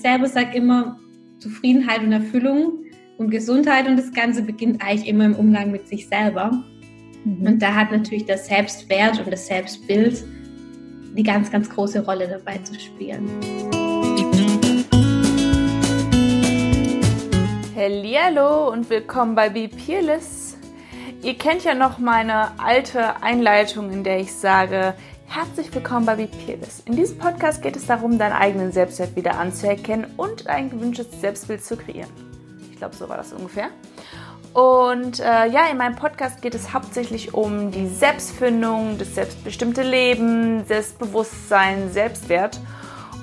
ich selber sage immer Zufriedenheit und Erfüllung und Gesundheit und das Ganze beginnt eigentlich immer im Umgang mit sich selber. Mhm. Und da hat natürlich der Selbstwert und das Selbstbild die ganz, ganz große Rolle dabei zu spielen. Hallo und willkommen bei Be Peerless. Ihr kennt ja noch meine alte Einleitung, in der ich sage, Herzlich willkommen bei Be Peerless. In diesem Podcast geht es darum, deinen eigenen Selbstwert wieder anzuerkennen und ein gewünschtes Selbstbild zu kreieren. Ich glaube, so war das ungefähr. Und äh, ja, in meinem Podcast geht es hauptsächlich um die Selbstfindung, das selbstbestimmte Leben, Selbstbewusstsein, Selbstwert.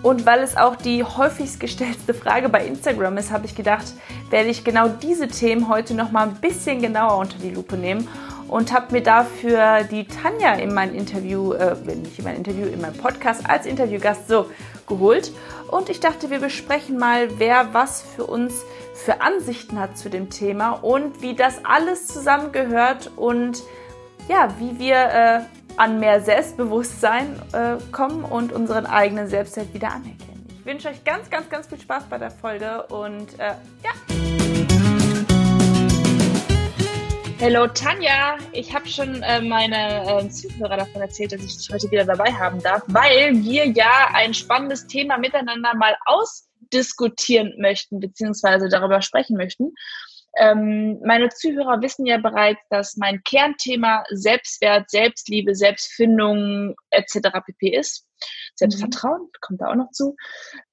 Und weil es auch die häufigst gestellte Frage bei Instagram ist, habe ich gedacht, werde ich genau diese Themen heute noch mal ein bisschen genauer unter die Lupe nehmen und habe mir dafür die Tanja in mein Interview, äh, nicht in mein Interview, in meinem Podcast als Interviewgast so geholt. Und ich dachte, wir besprechen mal, wer was für uns für Ansichten hat zu dem Thema und wie das alles zusammengehört und ja, wie wir äh, an mehr Selbstbewusstsein äh, kommen und unseren eigenen Selbstwert wieder anerkennen. Ich wünsche euch ganz, ganz, ganz viel Spaß bei der Folge und äh, ja. Hallo Tanja, ich habe schon äh, meine äh, Zuhörer davon erzählt, dass ich dich heute wieder dabei haben darf, weil wir ja ein spannendes Thema miteinander mal ausdiskutieren möchten, beziehungsweise darüber sprechen möchten. Ähm, meine Zuhörer wissen ja bereits, dass mein Kernthema Selbstwert, Selbstliebe, Selbstfindung etc. pp ist. Selbstvertrauen mhm. kommt da auch noch zu,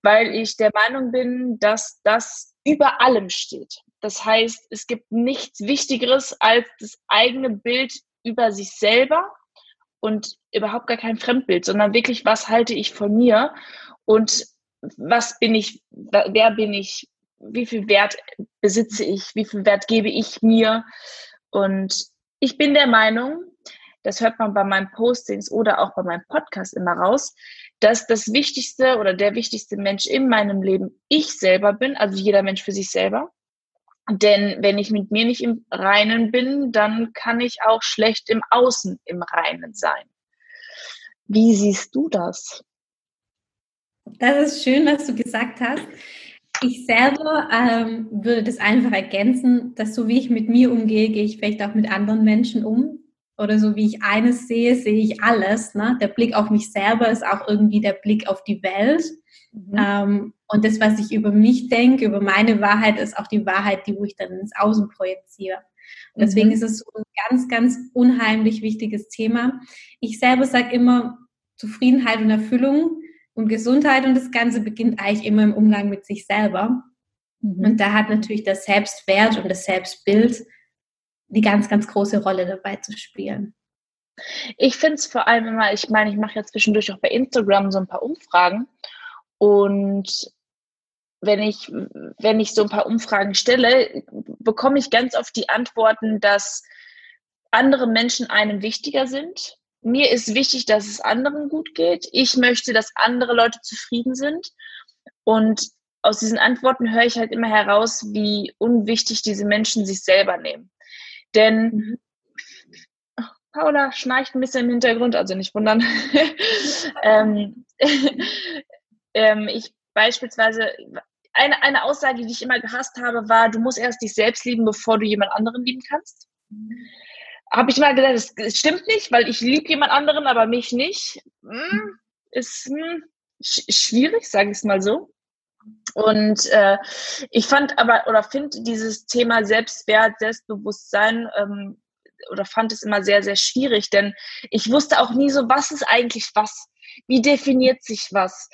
weil ich der Meinung bin, dass das über allem steht. Das heißt, es gibt nichts Wichtigeres als das eigene Bild über sich selber und überhaupt gar kein Fremdbild, sondern wirklich, was halte ich von mir und was bin ich, wer bin ich, wie viel Wert besitze ich, wie viel Wert gebe ich mir. Und ich bin der Meinung, das hört man bei meinen Postings oder auch bei meinem Podcast immer raus, dass das Wichtigste oder der wichtigste Mensch in meinem Leben ich selber bin, also jeder Mensch für sich selber. Denn wenn ich mit mir nicht im Reinen bin, dann kann ich auch schlecht im Außen im Reinen sein. Wie siehst du das? Das ist schön, was du gesagt hast. Ich selber ähm, würde das einfach ergänzen, dass so wie ich mit mir umgehe, gehe ich vielleicht auch mit anderen Menschen um. Oder so wie ich eines sehe, sehe ich alles. Ne? Der Blick auf mich selber ist auch irgendwie der Blick auf die Welt. Mhm. Ähm, und das, was ich über mich denke, über meine Wahrheit, ist auch die Wahrheit, die wo ich dann ins Außen projiziere. Und deswegen mhm. ist es so ein ganz, ganz unheimlich wichtiges Thema. Ich selber sage immer, Zufriedenheit und Erfüllung und Gesundheit und das Ganze beginnt eigentlich immer im Umgang mit sich selber. Mhm. Und da hat natürlich der Selbstwert und das Selbstbild die ganz, ganz große Rolle dabei zu spielen. Ich finde es vor allem immer, ich meine, ich mache ja zwischendurch auch bei Instagram so ein paar Umfragen und wenn ich, wenn ich so ein paar Umfragen stelle, bekomme ich ganz oft die Antworten, dass andere Menschen einem wichtiger sind. Mir ist wichtig, dass es anderen gut geht. Ich möchte, dass andere Leute zufrieden sind. Und aus diesen Antworten höre ich halt immer heraus, wie unwichtig diese Menschen sich selber nehmen. Denn mhm. Paula schnarcht ein bisschen im Hintergrund, also nicht wundern. ähm, ähm, ich beispielsweise, eine, eine Aussage, die ich immer gehasst habe, war, du musst erst dich selbst lieben, bevor du jemand anderen lieben kannst. Habe ich gesagt, das, das, stimmt nicht, weil ich liebe jemand anderen, aber mich nicht. Hm, ist hm, sch schwierig, sage ich es mal so. Und äh, ich fand aber oder finde dieses Thema Selbstwert, Selbstbewusstsein ähm, oder fand es immer sehr, sehr schwierig, denn ich wusste auch nie so, was ist eigentlich was? Wie definiert sich was?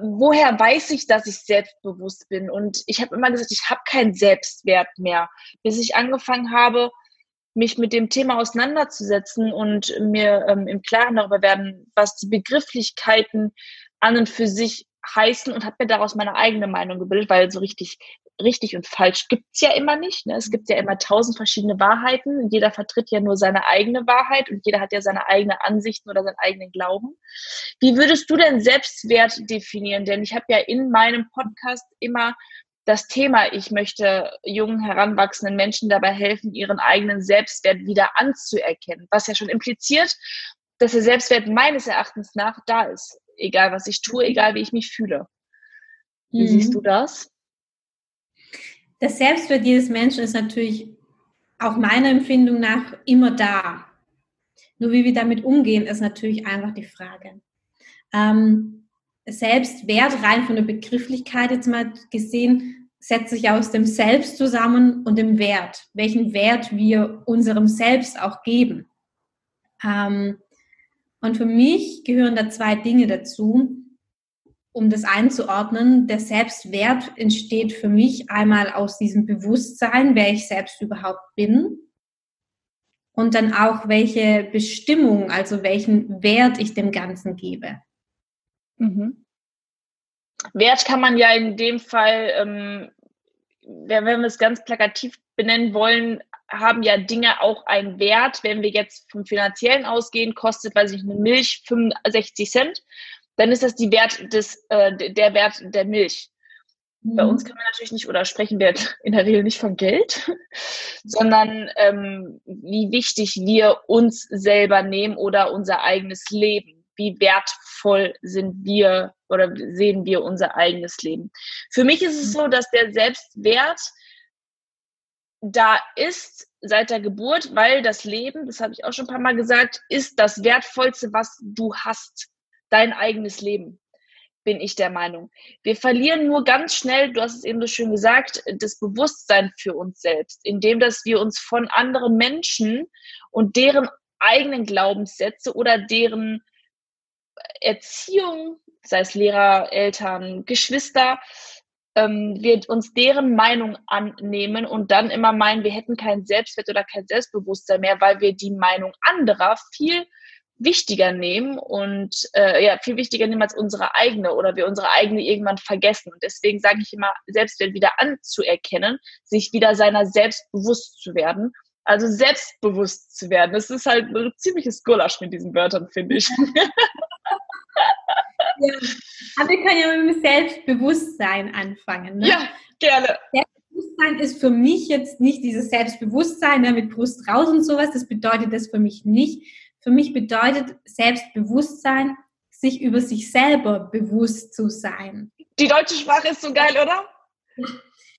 woher weiß ich, dass ich selbstbewusst bin? Und ich habe immer gesagt, ich habe keinen Selbstwert mehr, bis ich angefangen habe, mich mit dem Thema auseinanderzusetzen und mir ähm, im Klaren darüber werden, was die Begrifflichkeiten an und für sich heißen und habe mir daraus meine eigene Meinung gebildet, weil so richtig richtig und falsch gibt's ja immer nicht. Ne? Es gibt ja immer tausend verschiedene Wahrheiten. Jeder vertritt ja nur seine eigene Wahrheit und jeder hat ja seine eigene Ansichten oder seinen eigenen Glauben. Wie würdest du denn Selbstwert definieren? Denn ich habe ja in meinem Podcast immer das Thema, ich möchte jungen, heranwachsenden Menschen dabei helfen, ihren eigenen Selbstwert wieder anzuerkennen, was ja schon impliziert, dass der Selbstwert meines Erachtens nach da ist, egal was ich tue, egal wie ich mich fühle. Wie mhm. siehst du das? Das Selbstwert jedes Menschen ist natürlich auch meiner Empfindung nach immer da. Nur wie wir damit umgehen, ist natürlich einfach die Frage. Ähm, Selbstwert rein von der Begrifflichkeit jetzt mal gesehen, setzt sich aus dem Selbst zusammen und dem Wert, welchen Wert wir unserem Selbst auch geben. Ähm, und für mich gehören da zwei Dinge dazu, um das einzuordnen. Der Selbstwert entsteht für mich einmal aus diesem Bewusstsein, wer ich selbst überhaupt bin. Und dann auch, welche Bestimmung, also welchen Wert ich dem Ganzen gebe. Mhm. Wert kann man ja in dem Fall, ähm, wenn wir es ganz plakativ benennen wollen, haben ja Dinge auch einen Wert. Wenn wir jetzt vom finanziellen ausgehen, kostet, weiß ich, eine Milch 65 Cent, dann ist das die Wert des, äh, der Wert der Milch. Mhm. Bei uns kann man natürlich nicht, oder sprechen wir in der Regel nicht von Geld, sondern ähm, wie wichtig wir uns selber nehmen oder unser eigenes Leben wie wertvoll sind wir oder sehen wir unser eigenes Leben. Für mich ist es mhm. so, dass der Selbstwert da ist seit der Geburt, weil das Leben, das habe ich auch schon ein paar Mal gesagt, ist das Wertvollste, was du hast. Dein eigenes Leben, bin ich der Meinung. Wir verlieren nur ganz schnell, du hast es eben so schön gesagt, das Bewusstsein für uns selbst, indem dass wir uns von anderen Menschen und deren eigenen Glaubenssätze oder deren Erziehung, sei es Lehrer, Eltern, Geschwister, ähm, wir uns deren Meinung annehmen und dann immer meinen, wir hätten keinen Selbstwert oder kein Selbstbewusstsein mehr, weil wir die Meinung anderer viel wichtiger nehmen und äh, ja viel wichtiger nehmen als unsere eigene oder wir unsere eigene irgendwann vergessen. Und deswegen sage ich immer, Selbstwert wieder anzuerkennen, sich wieder seiner selbst bewusst zu werden. Also selbstbewusst zu werden. Das ist halt ein ziemliches Gulasch mit diesen Wörtern, finde ich. Ja. Aber wir können ja mit dem Selbstbewusstsein anfangen. Ne? Ja, gerne. Selbstbewusstsein ist für mich jetzt nicht dieses Selbstbewusstsein ne, mit Brust raus und sowas. Das bedeutet das für mich nicht. Für mich bedeutet Selbstbewusstsein, sich über sich selber bewusst zu sein. Die deutsche Sprache ist so geil, oder?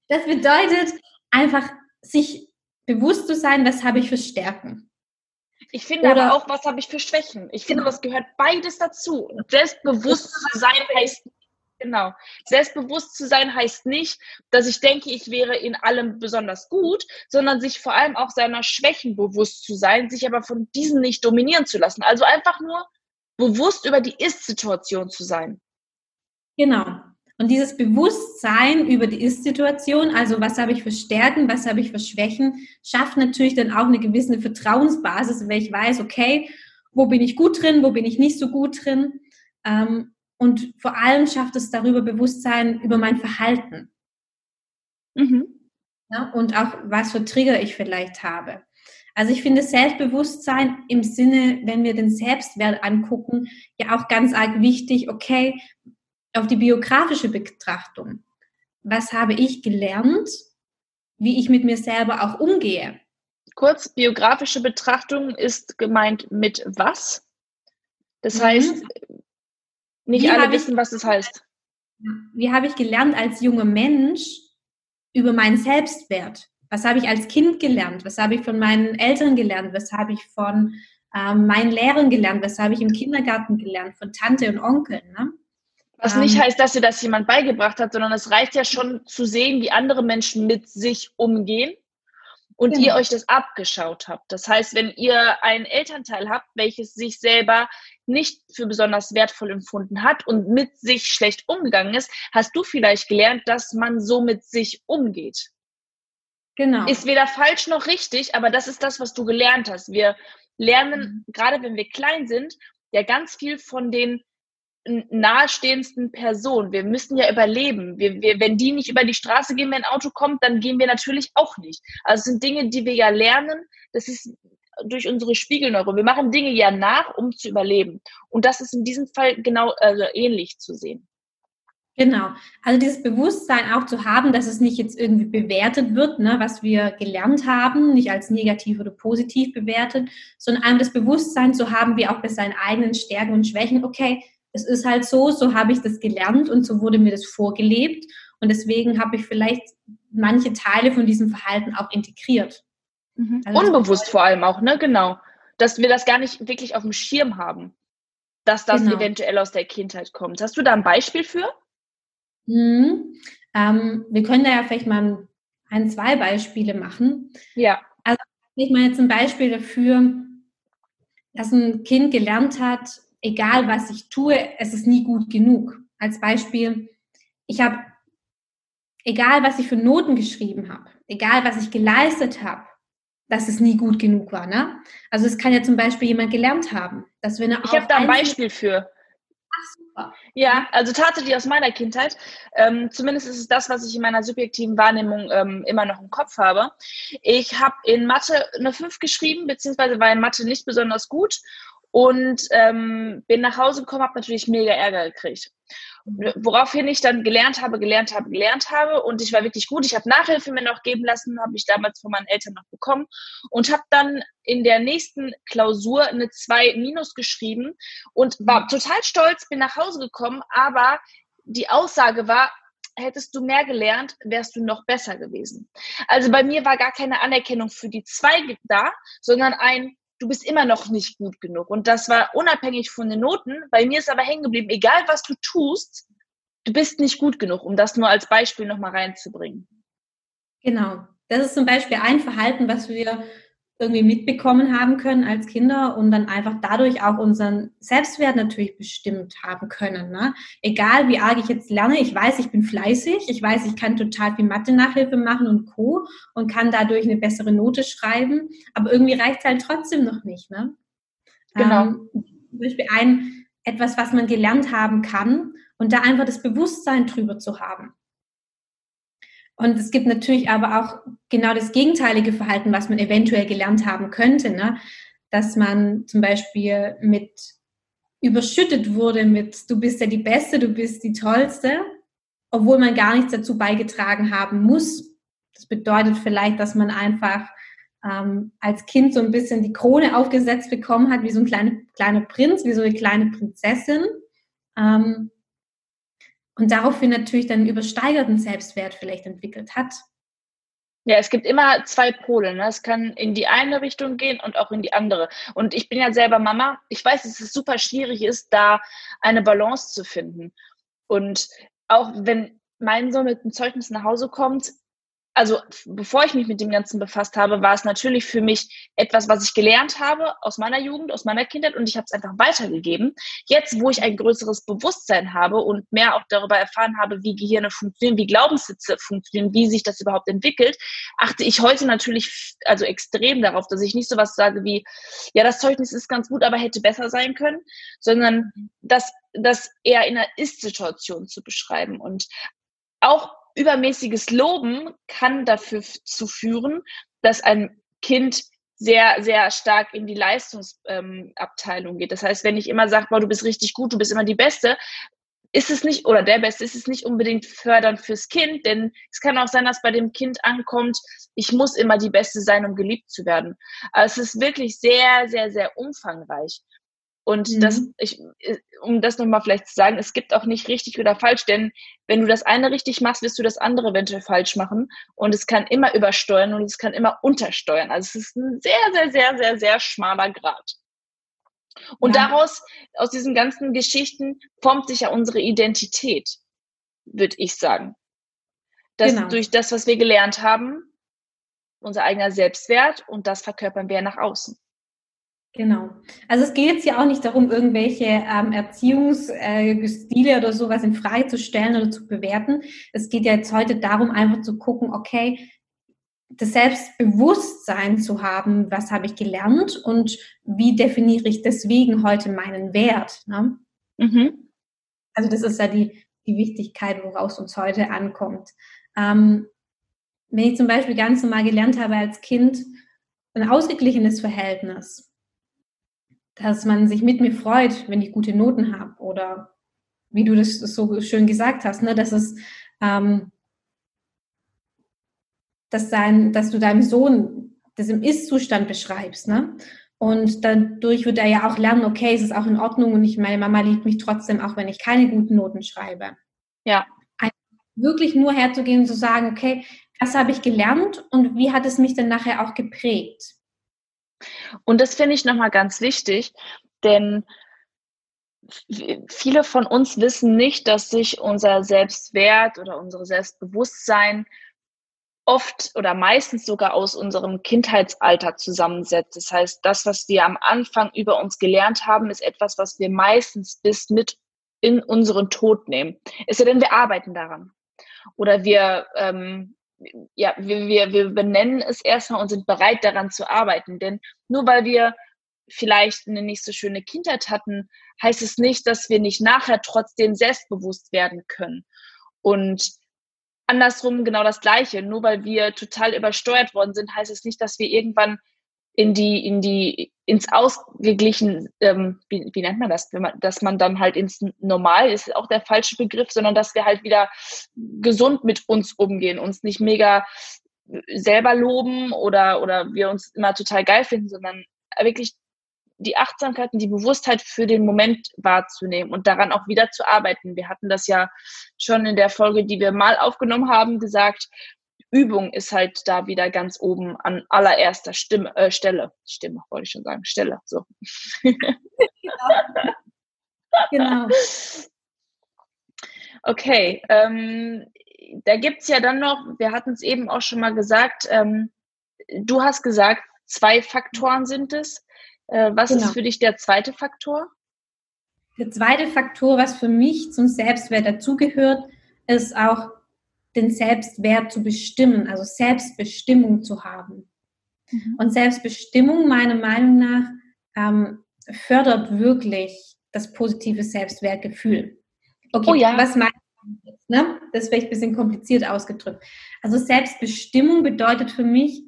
Das bedeutet einfach, sich bewusst zu sein, was habe ich für Stärken. Ich finde Oder, aber auch, was habe ich für Schwächen? Ich finde, genau. das gehört beides dazu. Selbstbewusst zu sein heißt Genau. Selbstbewusst zu sein heißt nicht, dass ich denke, ich wäre in allem besonders gut, sondern sich vor allem auch seiner Schwächen bewusst zu sein, sich aber von diesen nicht dominieren zu lassen. Also einfach nur bewusst über die Ist-Situation zu sein. Genau. Und dieses Bewusstsein über die Ist-Situation, also was habe ich für Stärken, was habe ich für Schwächen, schafft natürlich dann auch eine gewisse Vertrauensbasis, weil ich weiß, okay, wo bin ich gut drin, wo bin ich nicht so gut drin. Ähm, und vor allem schafft es darüber Bewusstsein über mein Verhalten. Mhm. Ja, und auch, was für Trigger ich vielleicht habe. Also ich finde Selbstbewusstsein im Sinne, wenn wir den Selbstwert angucken, ja auch ganz arg wichtig, okay, auf die biografische Betrachtung. Was habe ich gelernt, wie ich mit mir selber auch umgehe? Kurz, biografische Betrachtung ist gemeint mit was? Das mhm. heißt, nicht wie alle wissen, ich, was das heißt. Wie habe ich gelernt als junger Mensch über meinen Selbstwert? Was habe ich als Kind gelernt? Was habe ich von meinen Eltern gelernt? Was habe ich von ähm, meinen Lehrern gelernt? Was habe ich im Kindergarten gelernt? Von Tante und Onkel? Ne? Was nicht ähm. heißt, dass dir das jemand beigebracht hat, sondern es reicht ja schon zu sehen, wie andere Menschen mit sich umgehen und genau. ihr euch das abgeschaut habt. Das heißt, wenn ihr einen Elternteil habt, welches sich selber nicht für besonders wertvoll empfunden hat und mit sich schlecht umgegangen ist, hast du vielleicht gelernt, dass man so mit sich umgeht. Genau. Ist weder falsch noch richtig, aber das ist das, was du gelernt hast. Wir lernen, mhm. gerade wenn wir klein sind, ja ganz viel von den nahestehendsten Person. Wir müssen ja überleben. Wir, wir, wenn die nicht über die Straße gehen, wenn ein Auto kommt, dann gehen wir natürlich auch nicht. Also es sind Dinge, die wir ja lernen. Das ist durch unsere Spiegelneuron. Wir machen Dinge ja nach, um zu überleben. Und das ist in diesem Fall genau also ähnlich zu sehen. Genau. Also dieses Bewusstsein auch zu haben, dass es nicht jetzt irgendwie bewertet wird, ne, was wir gelernt haben, nicht als negativ oder positiv bewertet, sondern einfach das Bewusstsein zu haben, wie auch bei seinen eigenen Stärken und Schwächen, okay, es ist halt so, so habe ich das gelernt und so wurde mir das vorgelebt. Und deswegen habe ich vielleicht manche Teile von diesem Verhalten auch integriert. Mhm. Also Unbewusst vor allem auch, ne? Genau. Dass wir das gar nicht wirklich auf dem Schirm haben, dass das genau. eventuell aus der Kindheit kommt. Hast du da ein Beispiel für? Mhm. Ähm, wir können da ja vielleicht mal ein, zwei Beispiele machen. Ja. Also ich meine jetzt ein Beispiel dafür, dass ein Kind gelernt hat, egal was ich tue, es ist nie gut genug. Als Beispiel, ich habe, egal was ich für Noten geschrieben habe, egal was ich geleistet habe, dass es nie gut genug war. Ne? Also es kann ja zum Beispiel jemand gelernt haben, dass wenn er Ich habe da ein Beispiel für. Ach, super. Ja, also tatsächlich aus meiner Kindheit. Ähm, zumindest ist es das, was ich in meiner subjektiven Wahrnehmung ähm, immer noch im Kopf habe. Ich habe in Mathe eine 5 geschrieben, beziehungsweise war in Mathe nicht besonders gut und ähm, bin nach Hause gekommen, habe natürlich mega Ärger gekriegt. Woraufhin ich dann gelernt habe, gelernt habe, gelernt habe und ich war wirklich gut. Ich habe Nachhilfe mir noch geben lassen, habe ich damals von meinen Eltern noch bekommen und habe dann in der nächsten Klausur eine 2 minus geschrieben und war total stolz, bin nach Hause gekommen, aber die Aussage war, hättest du mehr gelernt, wärst du noch besser gewesen. Also bei mir war gar keine Anerkennung für die 2 da, sondern ein du bist immer noch nicht gut genug. Und das war unabhängig von den Noten. Bei mir ist aber hängen geblieben, egal was du tust, du bist nicht gut genug, um das nur als Beispiel nochmal reinzubringen. Genau. Das ist zum Beispiel ein Verhalten, was wir irgendwie mitbekommen haben können als Kinder und dann einfach dadurch auch unseren Selbstwert natürlich bestimmt haben können. Ne? Egal wie arg ich jetzt lerne, ich weiß, ich bin fleißig, ich weiß, ich kann total viel Mathe-Nachhilfe machen und Co. und kann dadurch eine bessere Note schreiben, aber irgendwie reicht es halt trotzdem noch nicht. Ne? Genau. Ähm, zum Beispiel ein, etwas, was man gelernt haben kann und da einfach das Bewusstsein drüber zu haben. Und es gibt natürlich aber auch genau das gegenteilige Verhalten, was man eventuell gelernt haben könnte, ne? dass man zum Beispiel mit überschüttet wurde mit, du bist ja die Beste, du bist die Tollste, obwohl man gar nichts dazu beigetragen haben muss. Das bedeutet vielleicht, dass man einfach ähm, als Kind so ein bisschen die Krone aufgesetzt bekommen hat, wie so ein kleiner, kleiner Prinz, wie so eine kleine Prinzessin. Ähm, und daraufhin natürlich dann übersteigerten Selbstwert vielleicht entwickelt hat. Ja, es gibt immer zwei Pole. Ne? Es kann in die eine Richtung gehen und auch in die andere. Und ich bin ja selber Mama. Ich weiß, dass es super schwierig ist, da eine Balance zu finden. Und auch wenn mein Sohn mit dem Zeugnis nach Hause kommt, also bevor ich mich mit dem Ganzen befasst habe, war es natürlich für mich etwas, was ich gelernt habe aus meiner Jugend, aus meiner Kindheit und ich habe es einfach weitergegeben. Jetzt, wo ich ein größeres Bewusstsein habe und mehr auch darüber erfahren habe, wie Gehirne funktionieren, wie Glaubenssitze funktionieren, wie sich das überhaupt entwickelt, achte ich heute natürlich also extrem darauf, dass ich nicht so was sage wie, ja, das Zeugnis ist ganz gut, aber hätte besser sein können, sondern das, das eher in einer Ist-Situation zu beschreiben und auch übermäßiges Loben kann dafür zu führen, dass ein Kind sehr, sehr stark in die Leistungsabteilung ähm, geht. Das heißt, wenn ich immer sage, du bist richtig gut, du bist immer die Beste, ist es nicht, oder der Beste, ist es nicht unbedingt fördernd fürs Kind, denn es kann auch sein, dass bei dem Kind ankommt, ich muss immer die Beste sein, um geliebt zu werden. Aber es ist wirklich sehr, sehr, sehr umfangreich. Und mhm. das, ich, äh, um das nochmal vielleicht zu sagen, es gibt auch nicht richtig oder falsch, denn wenn du das eine richtig machst, wirst du das andere eventuell falsch machen. Und es kann immer übersteuern und es kann immer untersteuern. Also es ist ein sehr, sehr, sehr, sehr, sehr schmaler Grad. Und ja. daraus, aus diesen ganzen Geschichten, formt sich ja unsere Identität, würde ich sagen. Dass genau. durch das, was wir gelernt haben, unser eigener Selbstwert und das verkörpern wir nach außen. Genau. Also es geht jetzt ja auch nicht darum, irgendwelche ähm, Erziehungsstile äh, oder sowas in Frage zu stellen oder zu bewerten. Es geht ja jetzt heute darum, einfach zu gucken, okay, das Selbstbewusstsein zu haben, was habe ich gelernt und wie definiere ich deswegen heute meinen Wert. Ne? Mhm. Also das ist ja die, die Wichtigkeit, woraus uns heute ankommt. Ähm, wenn ich zum Beispiel ganz normal gelernt habe als Kind, ein ausgeglichenes Verhältnis, dass man sich mit mir freut, wenn ich gute Noten habe oder wie du das so schön gesagt hast, ne, dass es, ähm, dass, dein, dass du deinem Sohn das im Ist-Zustand beschreibst, ne? Und dadurch wird er ja auch lernen, okay, es ist auch in Ordnung und ich, meine Mama liebt mich trotzdem, auch wenn ich keine guten Noten schreibe. Ja. Also wirklich nur herzugehen und zu sagen, okay, was habe ich gelernt und wie hat es mich denn nachher auch geprägt? Und das finde ich nochmal ganz wichtig, denn viele von uns wissen nicht, dass sich unser Selbstwert oder unsere Selbstbewusstsein oft oder meistens sogar aus unserem Kindheitsalter zusammensetzt. Das heißt, das, was wir am Anfang über uns gelernt haben, ist etwas, was wir meistens bis mit in unseren Tod nehmen. Es sei denn, wir arbeiten daran. Oder wir, ähm, ja, wir, wir, wir benennen es erstmal und sind bereit daran zu arbeiten. Denn nur weil wir vielleicht eine nicht so schöne Kindheit hatten, heißt es nicht, dass wir nicht nachher trotzdem selbstbewusst werden können. Und andersrum genau das Gleiche. Nur weil wir total übersteuert worden sind, heißt es nicht, dass wir irgendwann in die, in die, ins Ausgeglichen, ähm, wie, wie nennt man das, wenn man, dass man dann halt ins Normal ist auch der falsche Begriff, sondern dass wir halt wieder gesund mit uns umgehen, uns nicht mega selber loben oder, oder wir uns immer total geil finden, sondern wirklich die Achtsamkeit und die Bewusstheit für den Moment wahrzunehmen und daran auch wieder zu arbeiten. Wir hatten das ja schon in der Folge, die wir mal aufgenommen haben, gesagt. Übung ist halt da wieder ganz oben an allererster Stimme, äh, Stelle. Stimme, wollte ich schon sagen. Stelle, so. genau. genau. Okay, ähm, da gibt es ja dann noch, wir hatten es eben auch schon mal gesagt, ähm, du hast gesagt, zwei Faktoren sind es, äh, was genau. ist für dich der zweite Faktor? Der zweite Faktor, was für mich zum Selbstwert dazugehört, ist auch den Selbstwert zu bestimmen, also Selbstbestimmung zu haben. Mhm. Und Selbstbestimmung, meiner Meinung nach, ähm, fördert wirklich das positive Selbstwertgefühl. Okay, oh ja. was meinst du jetzt? Ne? Das ist vielleicht ein bisschen kompliziert ausgedrückt. Also Selbstbestimmung bedeutet für mich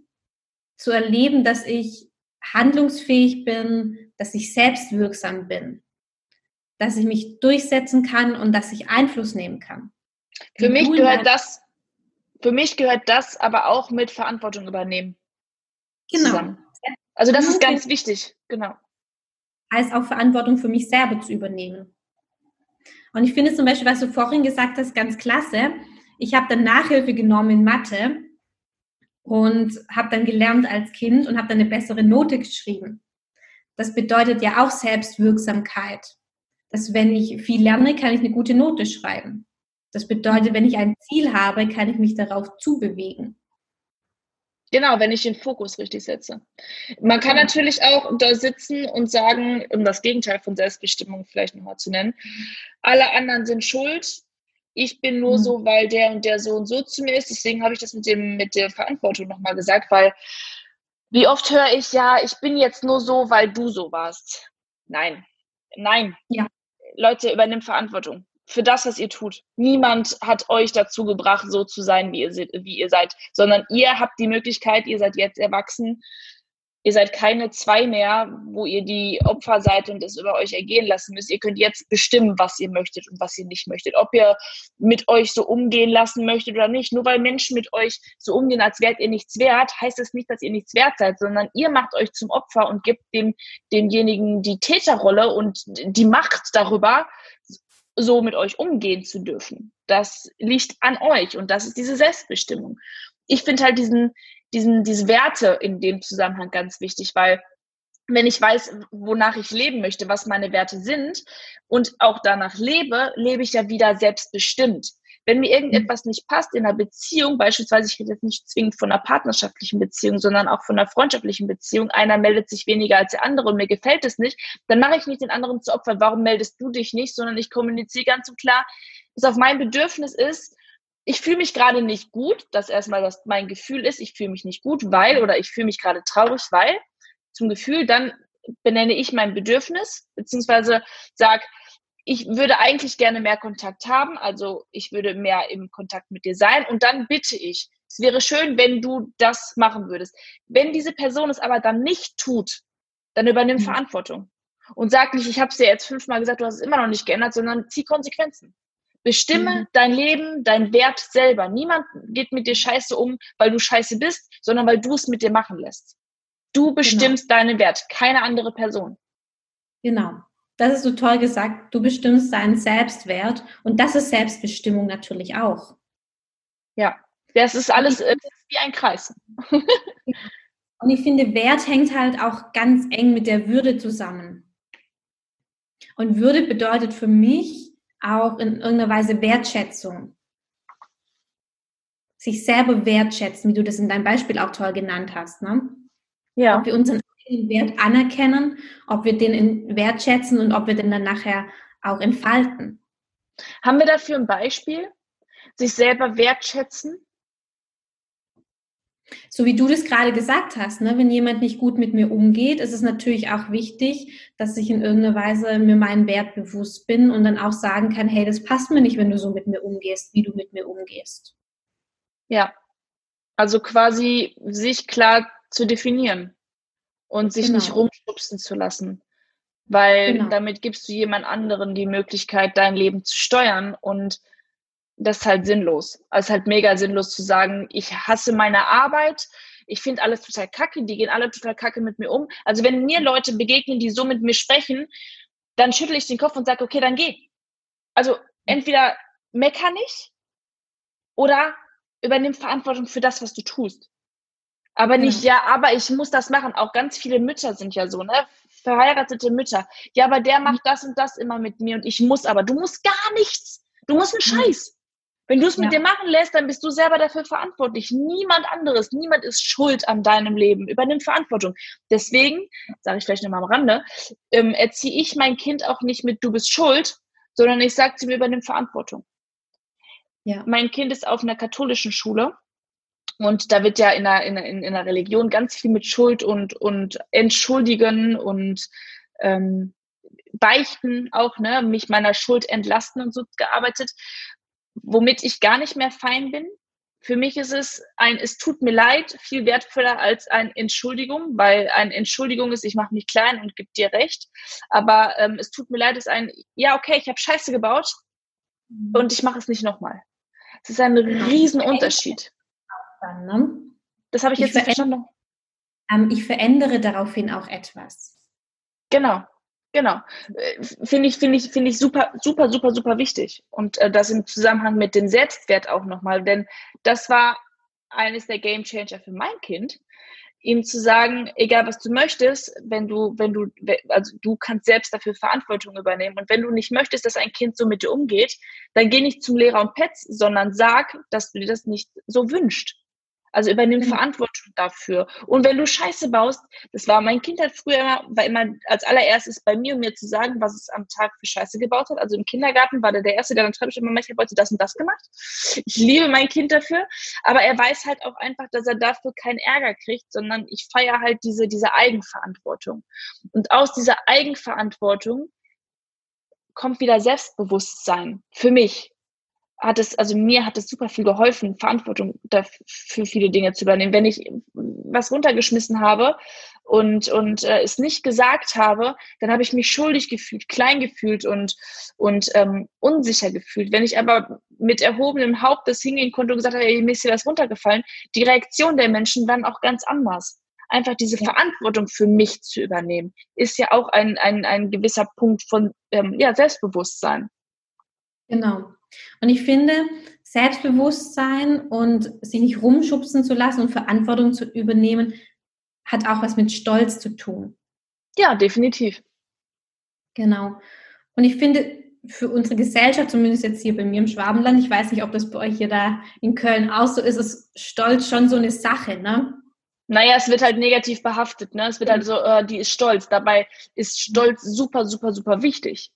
zu erleben, dass ich handlungsfähig bin, dass ich selbstwirksam bin, dass ich mich durchsetzen kann und dass ich Einfluss nehmen kann. Für mich gehört das, für mich gehört das aber auch mit Verantwortung übernehmen. Genau. Zusammen. Also das ist ganz wichtig, genau. Heißt auch Verantwortung für mich selber zu übernehmen. Und ich finde zum Beispiel, was du vorhin gesagt hast, ganz klasse. Ich habe dann Nachhilfe genommen in Mathe und habe dann gelernt als Kind und habe dann eine bessere Note geschrieben. Das bedeutet ja auch Selbstwirksamkeit. Dass wenn ich viel lerne, kann ich eine gute Note schreiben. Das bedeutet, wenn ich ein Ziel habe, kann ich mich darauf zubewegen. Genau, wenn ich den Fokus richtig setze. Man kann ja. natürlich auch da sitzen und sagen, um das Gegenteil von Selbstbestimmung vielleicht nochmal zu nennen, alle anderen sind schuld, ich bin nur mhm. so, weil der und der so und so zu mir ist. Deswegen habe ich das mit dem mit der Verantwortung nochmal gesagt, weil wie oft höre ich ja, ich bin jetzt nur so, weil du so warst. Nein, nein. Ja. Leute, übernimmt Verantwortung für das, was ihr tut. Niemand hat euch dazu gebracht, so zu sein, wie ihr, wie ihr seid, sondern ihr habt die Möglichkeit, ihr seid jetzt erwachsen, Ihr seid keine zwei mehr, wo ihr die Opfer seid und es über euch ergehen lassen müsst. Ihr könnt jetzt bestimmen, was ihr möchtet und was ihr nicht möchtet. Ob ihr mit euch so umgehen lassen möchtet oder nicht. Nur weil Menschen mit euch so umgehen, als wärt ihr nichts wert, heißt es das nicht, dass ihr nichts wert seid, sondern ihr macht euch zum Opfer und gebt dem, demjenigen die Täterrolle und die Macht darüber, so mit euch umgehen zu dürfen. Das liegt an euch und das ist diese Selbstbestimmung. Ich finde halt diesen, diesen, diese Werte in dem Zusammenhang ganz wichtig, weil wenn ich weiß, wonach ich leben möchte, was meine Werte sind und auch danach lebe, lebe ich ja wieder selbstbestimmt. Wenn mir irgendetwas nicht passt in einer Beziehung, beispielsweise, ich rede jetzt nicht zwingend von einer partnerschaftlichen Beziehung, sondern auch von einer freundschaftlichen Beziehung, einer meldet sich weniger als der andere und mir gefällt es nicht, dann mache ich nicht den anderen zu Opfer, warum meldest du dich nicht, sondern ich kommuniziere ganz so klar, dass auf mein Bedürfnis ist, ich fühle mich gerade nicht gut, dass erstmal das mein Gefühl ist, ich fühle mich nicht gut, weil oder ich fühle mich gerade traurig, weil. Zum Gefühl, dann benenne ich mein Bedürfnis, beziehungsweise sag, ich würde eigentlich gerne mehr Kontakt haben, also ich würde mehr im Kontakt mit dir sein und dann bitte ich, es wäre schön, wenn du das machen würdest. Wenn diese Person es aber dann nicht tut, dann übernimm mhm. Verantwortung und sag nicht, ich habe es dir jetzt fünfmal gesagt, du hast es immer noch nicht geändert, sondern zieh Konsequenzen. Bestimme mhm. dein Leben, dein Wert selber. Niemand geht mit dir scheiße um, weil du scheiße bist, sondern weil du es mit dir machen lässt. Du genau. bestimmst genau. deinen Wert, keine andere Person. Genau. Das ist so toll gesagt. Du bestimmst deinen Selbstwert und das ist Selbstbestimmung natürlich auch. Ja, das ist alles das ist wie ein Kreis. und ich finde, Wert hängt halt auch ganz eng mit der Würde zusammen. Und Würde bedeutet für mich auch in irgendeiner Weise Wertschätzung. Sich selber wertschätzen, wie du das in deinem Beispiel auch toll genannt hast. Ne? Ja. Ob wir unseren eigenen Wert anerkennen, ob wir den wertschätzen und ob wir den dann nachher auch entfalten. Haben wir dafür ein Beispiel? Sich selber wertschätzen? So wie du das gerade gesagt hast, ne? wenn jemand nicht gut mit mir umgeht, ist es natürlich auch wichtig, dass ich in irgendeiner Weise mir meinen Wert bewusst bin und dann auch sagen kann, hey, das passt mir nicht, wenn du so mit mir umgehst, wie du mit mir umgehst. Ja, also quasi sich klar zu definieren und sich genau. nicht rumschubsen zu lassen. Weil genau. damit gibst du jemand anderen die Möglichkeit, dein Leben zu steuern und das ist halt sinnlos. Es ist halt mega sinnlos zu sagen, ich hasse meine Arbeit, ich finde alles total kacke, die gehen alle total kacke mit mir um. Also wenn mir Leute begegnen, die so mit mir sprechen, dann schüttle ich den Kopf und sage, okay, dann geh. Also entweder mecker nicht oder übernimm Verantwortung für das, was du tust. Aber nicht, ja. ja, aber ich muss das machen. Auch ganz viele Mütter sind ja so, ne? Verheiratete Mütter. Ja, aber der macht das und das immer mit mir und ich muss aber. Du musst gar nichts. Du musst einen mhm. Scheiß. Wenn du es mit ja. dir machen lässt, dann bist du selber dafür verantwortlich. Niemand anderes, niemand ist schuld an deinem Leben. Übernimm Verantwortung. Deswegen, sage ich vielleicht nochmal am Rande, ähm, erziehe ich mein Kind auch nicht mit, du bist schuld, sondern ich sage zu mir, übernimm Verantwortung. Ja. Mein Kind ist auf einer katholischen Schule und da wird ja in der, in, in, in der Religion ganz viel mit Schuld und, und Entschuldigen und ähm, Beichten auch, ne, mich meiner Schuld entlasten und so gearbeitet womit ich gar nicht mehr fein bin. Für mich ist es ein, es tut mir leid, viel wertvoller als ein Entschuldigung, weil ein Entschuldigung ist, ich mache mich klein und gebe dir recht. Aber ähm, es tut mir leid, ist ein, ja, okay, ich habe Scheiße gebaut mhm. und ich mache es nicht nochmal. Es ist ein genau. Riesenunterschied. Ne? Das habe ich, ich jetzt nicht verstanden. Ähm, ich verändere daraufhin auch etwas. Genau. Genau. Äh, finde ich, finde ich, finde ich super, super, super, super wichtig. Und äh, das im Zusammenhang mit dem Selbstwert auch nochmal, denn das war eines der Game Changer für mein Kind, ihm zu sagen, egal was du möchtest, wenn du, wenn du, also du kannst selbst dafür Verantwortung übernehmen. Und wenn du nicht möchtest, dass ein Kind so mit dir umgeht, dann geh nicht zum Lehrer und Pets, sondern sag, dass du dir das nicht so wünscht. Also übernimm mhm. Verantwortung dafür. Und wenn du Scheiße baust, das war mein Kind halt früher immer, war immer als allererstes bei mir, um mir zu sagen, was es am Tag für Scheiße gebaut hat. Also im Kindergarten war der der Erste, der dann schreibt immer, ich habe heute das und das gemacht. Ich liebe mein Kind dafür, aber er weiß halt auch einfach, dass er dafür keinen Ärger kriegt, sondern ich feiere halt diese, diese Eigenverantwortung. Und aus dieser Eigenverantwortung kommt wieder Selbstbewusstsein für mich hat es, also mir hat es super viel geholfen, Verantwortung für viele Dinge zu übernehmen. Wenn ich was runtergeschmissen habe und, und äh, es nicht gesagt habe, dann habe ich mich schuldig gefühlt, klein gefühlt und, und ähm, unsicher gefühlt. Wenn ich aber mit erhobenem Haupt das hingehen konnte und gesagt habe, mir ist hier was runtergefallen, die Reaktion der Menschen dann auch ganz anders. Einfach diese ja. Verantwortung für mich zu übernehmen, ist ja auch ein, ein, ein gewisser Punkt von ähm, ja, Selbstbewusstsein. Genau. Und ich finde, Selbstbewusstsein und sich nicht rumschubsen zu lassen und Verantwortung zu übernehmen, hat auch was mit Stolz zu tun. Ja, definitiv. Genau. Und ich finde, für unsere Gesellschaft, zumindest jetzt hier bei mir im Schwabenland, ich weiß nicht, ob das bei euch hier da in Köln auch so ist, ist Stolz schon so eine Sache, ne? Naja, es wird halt negativ behaftet, ne? Es wird halt so, äh, die ist stolz. Dabei ist Stolz super, super, super wichtig.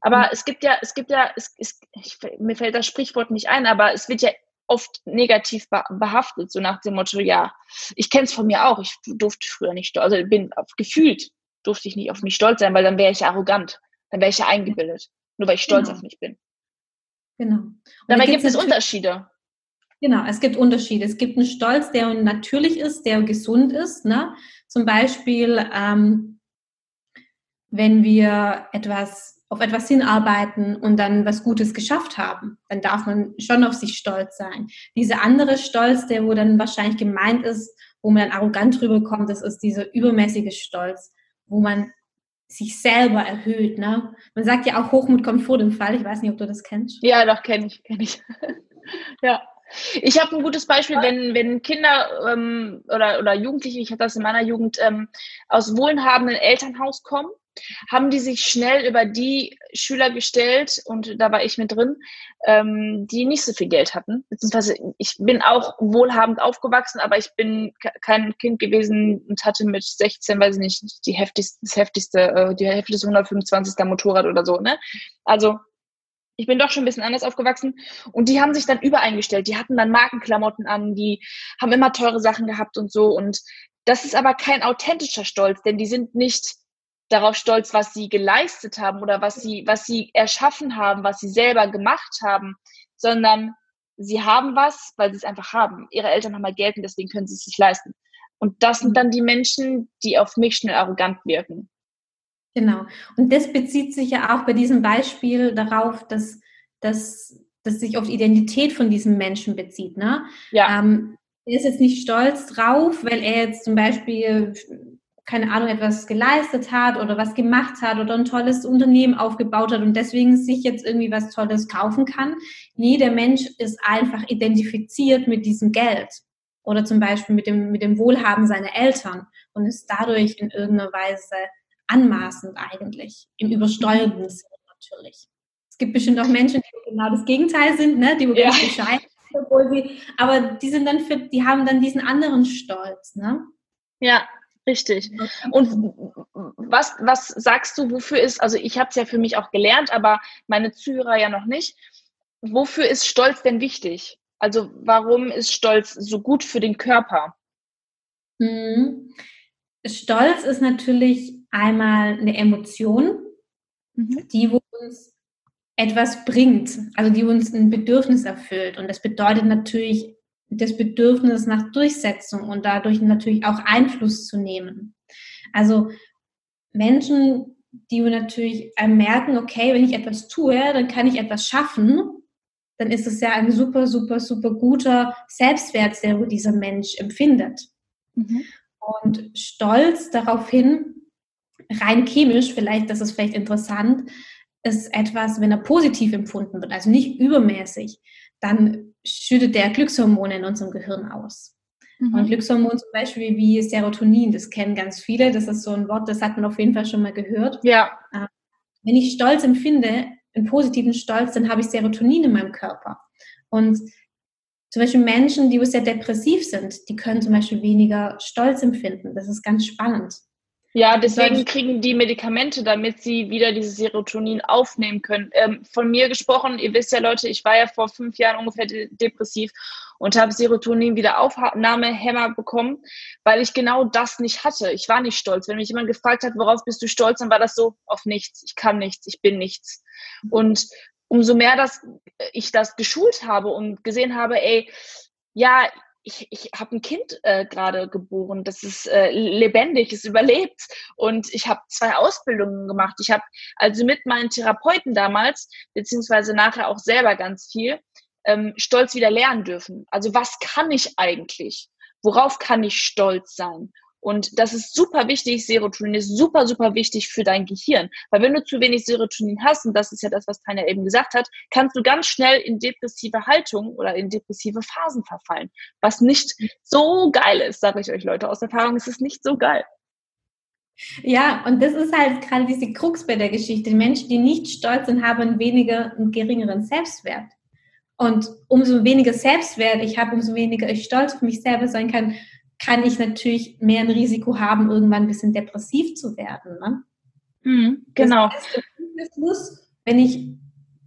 Aber mhm. es gibt ja, es gibt ja, es, es, ich, mir fällt das Sprichwort nicht ein, aber es wird ja oft negativ behaftet, so nach dem Motto, ja, ich kenne es von mir auch, ich durfte früher nicht, also bin gefühlt durfte ich nicht auf mich stolz sein, weil dann wäre ich arrogant, dann wäre ich ja eingebildet, nur weil ich stolz genau. auf mich bin. Genau. Und Dabei gibt es Unterschiede. Genau, es gibt Unterschiede. Es gibt einen Stolz, der natürlich ist, der gesund ist. Ne? Zum Beispiel, ähm, wenn wir etwas auf etwas hinarbeiten und dann was Gutes geschafft haben, dann darf man schon auf sich stolz sein. Diese andere Stolz, der wo dann wahrscheinlich gemeint ist, wo man dann arrogant rüberkommt, das ist dieser übermäßige Stolz, wo man sich selber erhöht. Ne? Man sagt ja auch, Hochmut kommt vor dem Fall. Ich weiß nicht, ob du das kennst. Ja, doch, kenne ich, kenne ich. ja. Ich habe ein gutes Beispiel, wenn, wenn Kinder ähm, oder, oder Jugendliche, ich hatte das in meiner Jugend, ähm, aus wohlhabenden Elternhaus kommen haben die sich schnell über die Schüler gestellt, und da war ich mit drin, ähm, die nicht so viel Geld hatten. Beziehungsweise ich bin auch wohlhabend aufgewachsen, aber ich bin kein Kind gewesen und hatte mit 16, weiß ich nicht, die heftigste, das heftigste, äh, die heftigste 125. Motorrad oder so. Ne? Also ich bin doch schon ein bisschen anders aufgewachsen. Und die haben sich dann übereingestellt. Die hatten dann Markenklamotten an, die haben immer teure Sachen gehabt und so. Und das ist aber kein authentischer Stolz, denn die sind nicht darauf stolz, was sie geleistet haben oder was sie, was sie erschaffen haben, was sie selber gemacht haben, sondern sie haben was, weil sie es einfach haben. Ihre Eltern haben mal Geld und deswegen können sie es sich leisten. Und das sind dann die Menschen, die auf mich schnell arrogant wirken. Genau. Und das bezieht sich ja auch bei diesem Beispiel darauf, dass, dass, dass sich auf die Identität von diesem Menschen bezieht. Ne? Ja. Ähm, er ist jetzt nicht stolz drauf, weil er jetzt zum Beispiel keine Ahnung, etwas geleistet hat oder was gemacht hat oder ein tolles Unternehmen aufgebaut hat und deswegen sich jetzt irgendwie was Tolles kaufen kann. Nee, der Mensch ist einfach identifiziert mit diesem Geld oder zum Beispiel mit dem, mit dem Wohlhaben seiner Eltern und ist dadurch in irgendeiner Weise anmaßend eigentlich, im übersteuernden Sinne natürlich. Es gibt bestimmt auch Menschen, die genau das Gegenteil sind, ne? die ja. ganz bescheiden obwohl sie, aber die sind dann für, die haben dann diesen anderen Stolz, ne? Ja, Richtig. Und was, was sagst du, wofür ist, also ich habe es ja für mich auch gelernt, aber meine Zuhörer ja noch nicht. Wofür ist Stolz denn wichtig? Also warum ist Stolz so gut für den Körper? Mhm. Stolz ist natürlich einmal eine Emotion, mhm. die uns etwas bringt, also die uns ein Bedürfnis erfüllt. Und das bedeutet natürlich das Bedürfnis nach Durchsetzung und dadurch natürlich auch Einfluss zu nehmen. Also Menschen, die natürlich merken, okay, wenn ich etwas tue, dann kann ich etwas schaffen, dann ist es ja ein super, super, super guter Selbstwert, der dieser Mensch empfindet. Mhm. Und stolz daraufhin, rein chemisch, vielleicht, das ist vielleicht interessant, ist etwas, wenn er positiv empfunden wird, also nicht übermäßig, dann schüttet der Glückshormone in unserem Gehirn aus. Mhm. Und Glückshormon zum Beispiel wie Serotonin, das kennen ganz viele. Das ist so ein Wort, das hat man auf jeden Fall schon mal gehört. Ja. Ähm, wenn ich Stolz empfinde, einen positiven Stolz, dann habe ich Serotonin in meinem Körper. Und zum Beispiel Menschen, die sehr depressiv sind, die können zum Beispiel weniger Stolz empfinden. Das ist ganz spannend. Ja, deswegen kriegen die Medikamente, damit sie wieder dieses Serotonin aufnehmen können. Ähm, von mir gesprochen, ihr wisst ja Leute, ich war ja vor fünf Jahren ungefähr de depressiv und habe Serotonin wieder Aufnahmehämmer bekommen, weil ich genau das nicht hatte. Ich war nicht stolz. Wenn mich jemand gefragt hat, worauf bist du stolz, dann war das so, auf nichts. Ich kann nichts, ich bin nichts. Und umso mehr dass ich das geschult habe und gesehen habe, ey, ja, ich, ich habe ein Kind äh, gerade geboren, das ist äh, lebendig, es überlebt und ich habe zwei Ausbildungen gemacht. Ich habe also mit meinen Therapeuten damals, beziehungsweise nachher auch selber ganz viel, ähm, stolz wieder lernen dürfen. Also was kann ich eigentlich? Worauf kann ich stolz sein? Und das ist super wichtig. Serotonin ist super, super wichtig für dein Gehirn. Weil wenn du zu wenig Serotonin hast, und das ist ja das, was Tanja eben gesagt hat, kannst du ganz schnell in depressive Haltung oder in depressive Phasen verfallen. Was nicht so geil ist, sage ich euch Leute. Aus Erfahrung ist es nicht so geil. Ja, und das ist halt gerade diese Krux bei der Geschichte. Menschen, die nicht stolz sind, haben weniger, einen geringeren Selbstwert. Und umso weniger Selbstwert ich habe, umso weniger ich stolz auf mich selber sein kann, kann ich natürlich mehr ein Risiko haben, irgendwann ein bisschen depressiv zu werden. Ne? Mhm, genau. Das heißt, wenn ich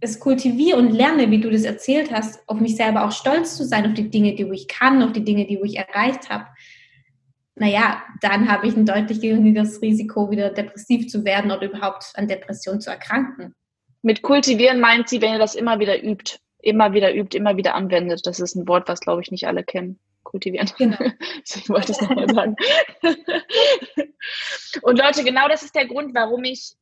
es kultiviere und lerne, wie du das erzählt hast, auf mich selber auch stolz zu sein, auf die Dinge, die ich kann, auf die Dinge, die ich erreicht habe, naja, dann habe ich ein deutlich geringeres Risiko, wieder depressiv zu werden oder überhaupt an Depression zu erkranken. Mit kultivieren meint sie, wenn ihr das immer wieder übt, immer wieder übt, immer wieder anwendet. Das ist ein Wort, was, glaube ich, nicht alle kennen kultivieren. Genau. ich wollte es nochmal sagen. Und Leute, genau das ist der Grund, warum ich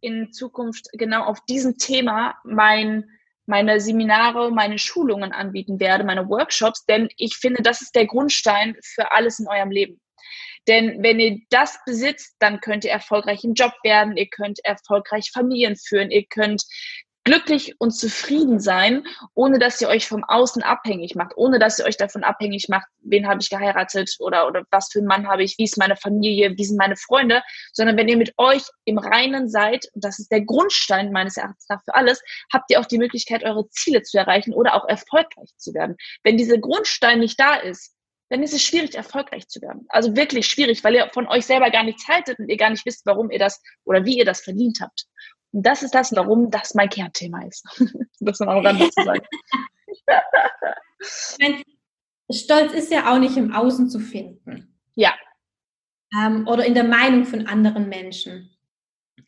in Zukunft genau auf diesem Thema mein meine Seminare, meine Schulungen anbieten werde, meine Workshops, denn ich finde, das ist der Grundstein für alles in eurem Leben. Denn wenn ihr das besitzt, dann könnt ihr erfolgreich im Job werden, ihr könnt erfolgreich Familien führen, ihr könnt glücklich und zufrieden sein, ohne dass ihr euch vom Außen abhängig macht, ohne dass ihr euch davon abhängig macht, wen habe ich geheiratet oder, oder was für einen Mann habe ich, wie ist meine Familie, wie sind meine Freunde, sondern wenn ihr mit euch im Reinen seid, und das ist der Grundstein meines Erachtens nach für alles, habt ihr auch die Möglichkeit, eure Ziele zu erreichen oder auch erfolgreich zu werden. Wenn dieser Grundstein nicht da ist, dann ist es schwierig, erfolgreich zu werden. Also wirklich schwierig, weil ihr von euch selber gar nichts haltet und ihr gar nicht wisst, warum ihr das oder wie ihr das verdient habt. Das ist das, warum das mein Kernthema ist. das noch am Rande zu sagen. Stolz ist ja auch nicht im Außen zu finden. Ja. Ähm, oder in der Meinung von anderen Menschen.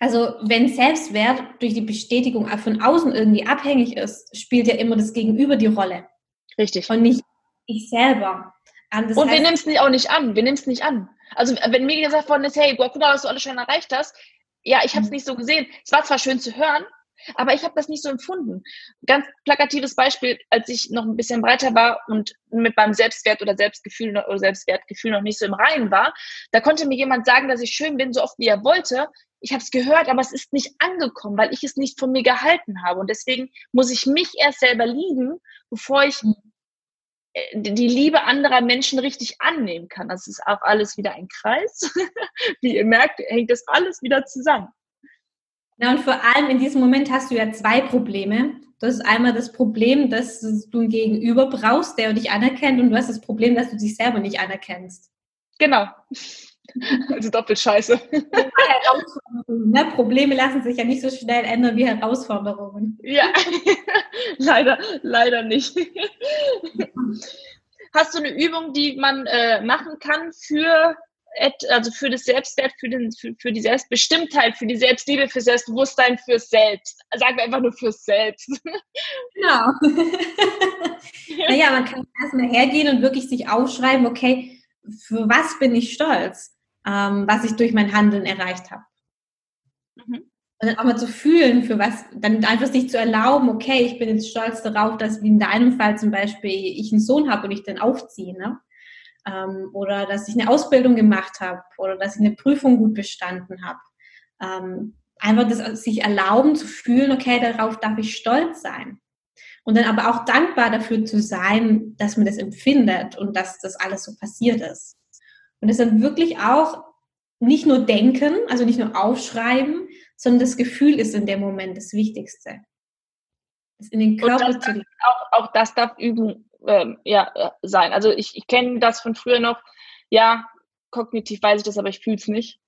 Also wenn Selbstwert durch die Bestätigung von außen irgendwie abhängig ist, spielt ja immer das Gegenüber die Rolle. Richtig. Und nicht ich selber. Ähm, und heißt, wir nehmen es auch nicht an. Wir nehmen es nicht an. Also wenn mir gesagt worden ist, hey, guck mal, was du alles schon erreicht hast, ja, ich habe es mhm. nicht so gesehen. Es war zwar schön zu hören, aber ich habe das nicht so empfunden. Ganz plakatives Beispiel, als ich noch ein bisschen breiter war und mit meinem Selbstwert oder Selbstgefühl oder Selbstwertgefühl noch nicht so im Reinen war, da konnte mir jemand sagen, dass ich schön bin, so oft wie er wollte. Ich habe es gehört, aber es ist nicht angekommen, weil ich es nicht von mir gehalten habe. Und deswegen muss ich mich erst selber lieben, bevor ich mhm. Die Liebe anderer Menschen richtig annehmen kann. Das ist auch alles wieder ein Kreis. Wie ihr merkt, hängt das alles wieder zusammen. Ja, und vor allem in diesem Moment hast du ja zwei Probleme. Das ist einmal das Problem, dass du ein Gegenüber brauchst, der dich anerkennt, und du hast das Problem, dass du dich selber nicht anerkennst. Genau. Also doppelt scheiße. ne? Probleme lassen sich ja nicht so schnell ändern wie Herausforderungen. Ja, leider, leider nicht. Hast du eine Übung, die man äh, machen kann für also für das Selbstwert, für, den, für, für die Selbstbestimmtheit, für die Selbstliebe, für Selbstbewusstsein, fürs Selbst. Sagen wir einfach nur fürs Selbst. Genau. naja, man kann erstmal hergehen und wirklich sich aufschreiben, okay, für was bin ich stolz, ähm, was ich durch mein Handeln erreicht habe. Mhm. Und dann auch mal zu fühlen, für was, dann einfach sich zu erlauben, okay, ich bin jetzt stolz darauf, dass wie in deinem Fall zum Beispiel ich einen Sohn habe und ich den aufziehe. Ne? ähm, oder dass ich eine Ausbildung gemacht habe oder dass ich eine Prüfung gut bestanden habe. Ähm, einfach das sich erlauben zu fühlen, okay, darauf darf ich stolz sein. Und dann aber auch dankbar dafür zu sein, dass man das empfindet und dass das alles so passiert ist. Und es dann wirklich auch nicht nur denken, also nicht nur aufschreiben, sondern das Gefühl ist in dem Moment das Wichtigste. Das in den Körper zu auch, auch das darf üben, ähm, ja, äh, sein. Also ich, ich kenne das von früher noch, ja, kognitiv weiß ich das, aber ich fühle es nicht.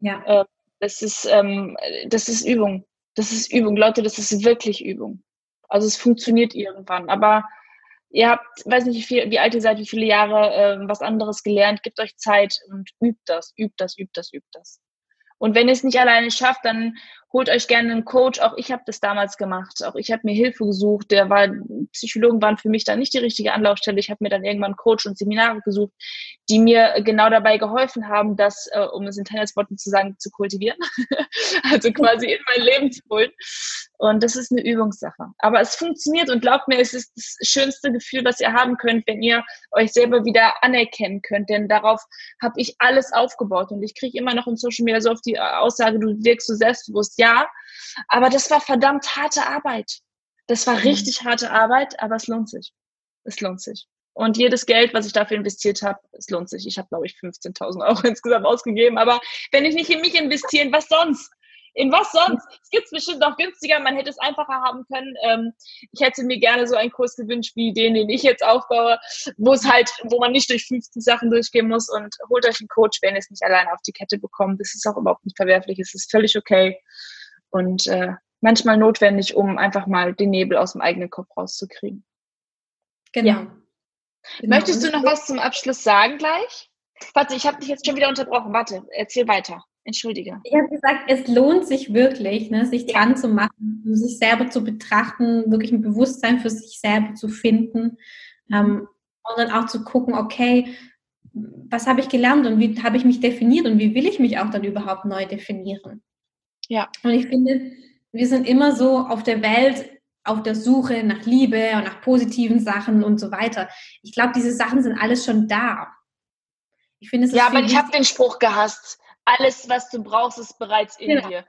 Ja. Äh, das ist, ähm, das ist Übung. Das ist Übung, Leute, das ist wirklich Übung. Also es funktioniert irgendwann. Aber ihr habt, weiß nicht, wie, viel, wie alt ihr seid, wie viele Jahre äh, was anderes gelernt, gebt euch Zeit und übt das, übt das, übt das, übt das. Und wenn es nicht alleine schafft, dann holt euch gerne einen Coach. Auch ich habe das damals gemacht. Auch ich habe mir Hilfe gesucht. Der war, Psychologen waren für mich dann nicht die richtige Anlaufstelle. Ich habe mir dann irgendwann Coach und Seminare gesucht, die mir genau dabei geholfen haben, das, äh, um es in Tennisworten zu sagen, zu kultivieren. also quasi in mein Leben zu holen. Und das ist eine Übungssache. Aber es funktioniert und glaubt mir, es ist das schönste Gefühl, was ihr haben könnt, wenn ihr euch selber wieder anerkennen könnt. Denn darauf habe ich alles aufgebaut. Und ich kriege immer noch in Social Media so auf die Aussage, du wirkst so selbstbewusst ja. Aber das war verdammt harte Arbeit. Das war mhm. richtig harte Arbeit, aber es lohnt sich. Es lohnt sich. Und jedes Geld, was ich dafür investiert habe, es lohnt sich. Ich habe, glaube ich, 15.000 Euro insgesamt ausgegeben. Aber wenn ich nicht in mich investieren, was sonst? In was sonst? Es gibt bestimmt auch günstiger, man hätte es einfacher haben können. Ähm, ich hätte mir gerne so einen Kurs gewünscht wie den, den ich jetzt aufbaue, wo es halt, wo man nicht durch 50 Sachen durchgehen muss und holt euch einen Coach, wenn ihr es nicht alleine auf die Kette bekommt. Das ist auch überhaupt nicht verwerflich, es ist völlig okay und äh, manchmal notwendig, um einfach mal den Nebel aus dem eigenen Kopf rauszukriegen. Genau. Ja. Genau. Möchtest du noch was zum Abschluss sagen gleich? Warte, ich habe dich jetzt schon wieder unterbrochen. Warte, erzähl weiter. Entschuldige. Ich habe gesagt, es lohnt sich wirklich, ne, sich dran zu machen, sich selber zu betrachten, wirklich ein Bewusstsein für sich selber zu finden ähm, und dann auch zu gucken, okay, was habe ich gelernt und wie habe ich mich definiert und wie will ich mich auch dann überhaupt neu definieren? Ja. Und ich finde, wir sind immer so auf der Welt auf der Suche nach Liebe und nach positiven Sachen und so weiter. Ich glaube, diese Sachen sind alles schon da. Ich finde es Ja, aber ich habe den Spruch gehasst. Alles, was du brauchst, ist bereits in genau. dir.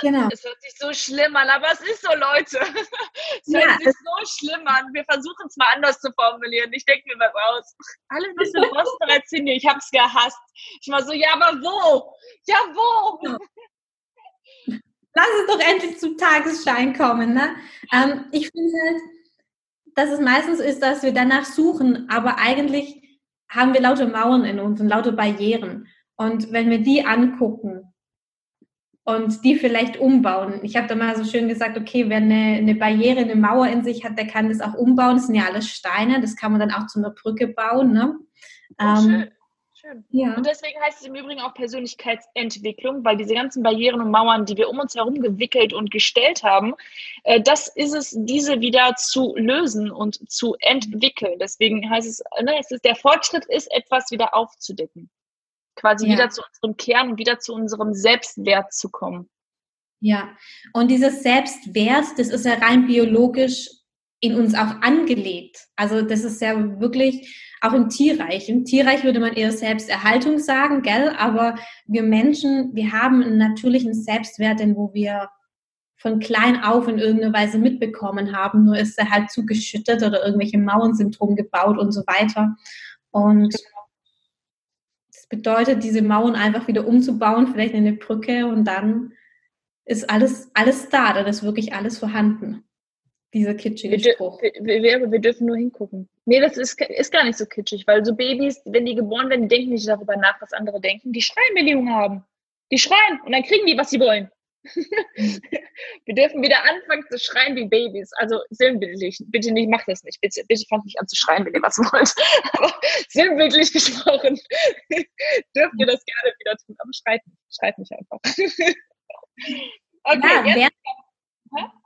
Genau. Es hört sich so schlimm an, aber es ist so, Leute. es ja, hört sich so schlimm an. Wir versuchen es mal anders zu formulieren. Ich denke mir was aus. Alles, was du brauchst, bereits in dir. Ich habe es gehasst. Ich war so, ja, aber wo? Ja, wo? Ja. Lass es doch endlich zum Tagesschein kommen. Ne? Ähm, ich finde halt, dass es meistens ist, dass wir danach suchen, aber eigentlich haben wir lauter Mauern in uns und lauter Barrieren. Und wenn wir die angucken und die vielleicht umbauen, ich habe da mal so schön gesagt, okay, wer eine, eine Barriere, eine Mauer in sich hat, der kann das auch umbauen. Das sind ja alles Steine, das kann man dann auch zu einer Brücke bauen. Ne? Oh, ähm, Schön. Ja. Und deswegen heißt es im Übrigen auch Persönlichkeitsentwicklung, weil diese ganzen Barrieren und Mauern, die wir um uns herum gewickelt und gestellt haben, äh, das ist es, diese wieder zu lösen und zu entwickeln. Deswegen heißt es, ne, es ist, der Fortschritt ist, etwas wieder aufzudecken. Quasi ja. wieder zu unserem Kern und wieder zu unserem Selbstwert zu kommen. Ja, und dieses Selbstwert, das ist ja rein biologisch in uns auch angelegt. Also das ist ja wirklich auch im Tierreich. Im Tierreich würde man eher Selbsterhaltung sagen, gell? Aber wir Menschen, wir haben einen natürlichen Selbstwert, den wo wir von klein auf in irgendeiner Weise mitbekommen haben. Nur ist er halt zugeschüttet oder irgendwelche Mauern sind drum gebaut und so weiter. Und das bedeutet, diese Mauern einfach wieder umzubauen, vielleicht in eine Brücke und dann ist alles, alles da, dann ist wirklich alles vorhanden. Dieser kitschige wir Spruch. Wir, wir, wir, dürfen nur hingucken. Nee, das ist, ist gar nicht so kitschig, weil so Babys, wenn die geboren werden, die denken nicht darüber nach, was andere denken. Die schreien, wenn die Hunger haben. Die schreien und dann kriegen die, was sie wollen. wir dürfen wieder anfangen zu schreien wie Babys. Also sinnbildlich. Bitte nicht, mach das nicht. Bitte, bitte fangt nicht an zu schreien, wenn ihr was wollt. Aber sinnbildlich gesprochen dürft ihr das gerne wieder tun. Aber schreit nicht. Schreit nicht einfach. okay, ja, jetzt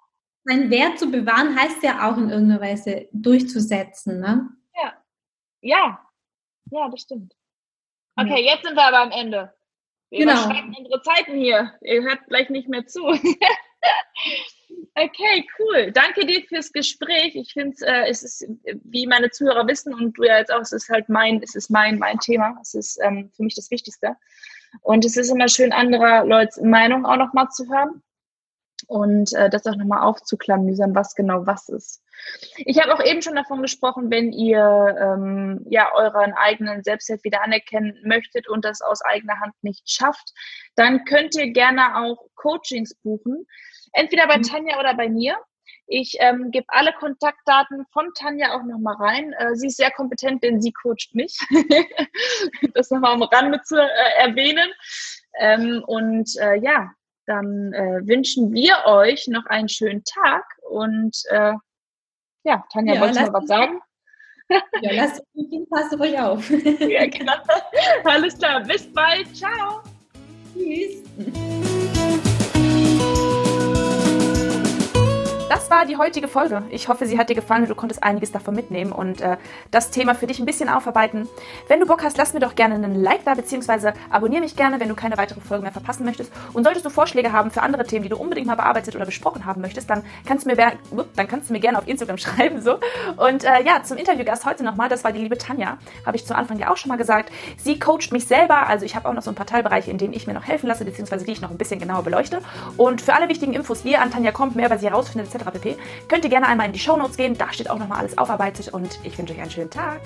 seinen Wert zu bewahren, heißt ja auch in irgendeiner Weise durchzusetzen, ne? Ja. Ja. Ja, das stimmt. Okay, ja. jetzt sind wir aber am Ende. Wir genau. unsere Zeiten hier. Ihr hört gleich nicht mehr zu. okay, cool. Danke dir fürs Gespräch. Ich finde, äh, es ist, wie meine Zuhörer wissen und du ja jetzt auch, es ist halt mein, es ist mein, mein Thema. Es ist ähm, für mich das Wichtigste. Und es ist immer schön, anderer Leute Meinung auch nochmal zu hören und äh, das auch nochmal aufzuklamüsern, was genau was ist. Ich habe auch eben schon davon gesprochen, wenn ihr ähm, ja euren eigenen Selbstwert wieder anerkennen möchtet und das aus eigener Hand nicht schafft, dann könnt ihr gerne auch Coachings buchen, entweder bei mhm. Tanja oder bei mir. Ich ähm, gebe alle Kontaktdaten von Tanja auch nochmal rein. Äh, sie ist sehr kompetent, denn sie coacht mich. das nochmal am Rande zu äh, erwähnen. Ähm, und äh, ja, dann äh, wünschen wir euch noch einen schönen Tag und äh, ja, Tanja, ja, wolltest du noch was sagen? Ja, lasst mich passt auf euch auf. ja, genau. Alles klar, bis bald. Ciao. Tschüss. Das war die heutige Folge. Ich hoffe, sie hat dir gefallen und du konntest einiges davon mitnehmen und äh, das Thema für dich ein bisschen aufarbeiten. Wenn du Bock hast, lass mir doch gerne einen Like da, beziehungsweise abonniere mich gerne, wenn du keine weitere Folge mehr verpassen möchtest. Und solltest du Vorschläge haben für andere Themen, die du unbedingt mal bearbeitet oder besprochen haben möchtest, dann kannst du mir, dann kannst du mir gerne auf Instagram schreiben. so. Und äh, ja, zum Interviewgast heute nochmal, das war die liebe Tanja, habe ich zu Anfang ja auch schon mal gesagt. Sie coacht mich selber, also ich habe auch noch so ein paar Teilbereiche, in denen ich mir noch helfen lasse, beziehungsweise die ich noch ein bisschen genauer beleuchte. Und für alle wichtigen Infos, wie ihr an Tanja kommt, mehr über sie herausfindet, pp. Könnt ihr gerne einmal in die Show Notes gehen, da steht auch nochmal alles aufarbeitet und ich wünsche euch einen schönen Tag.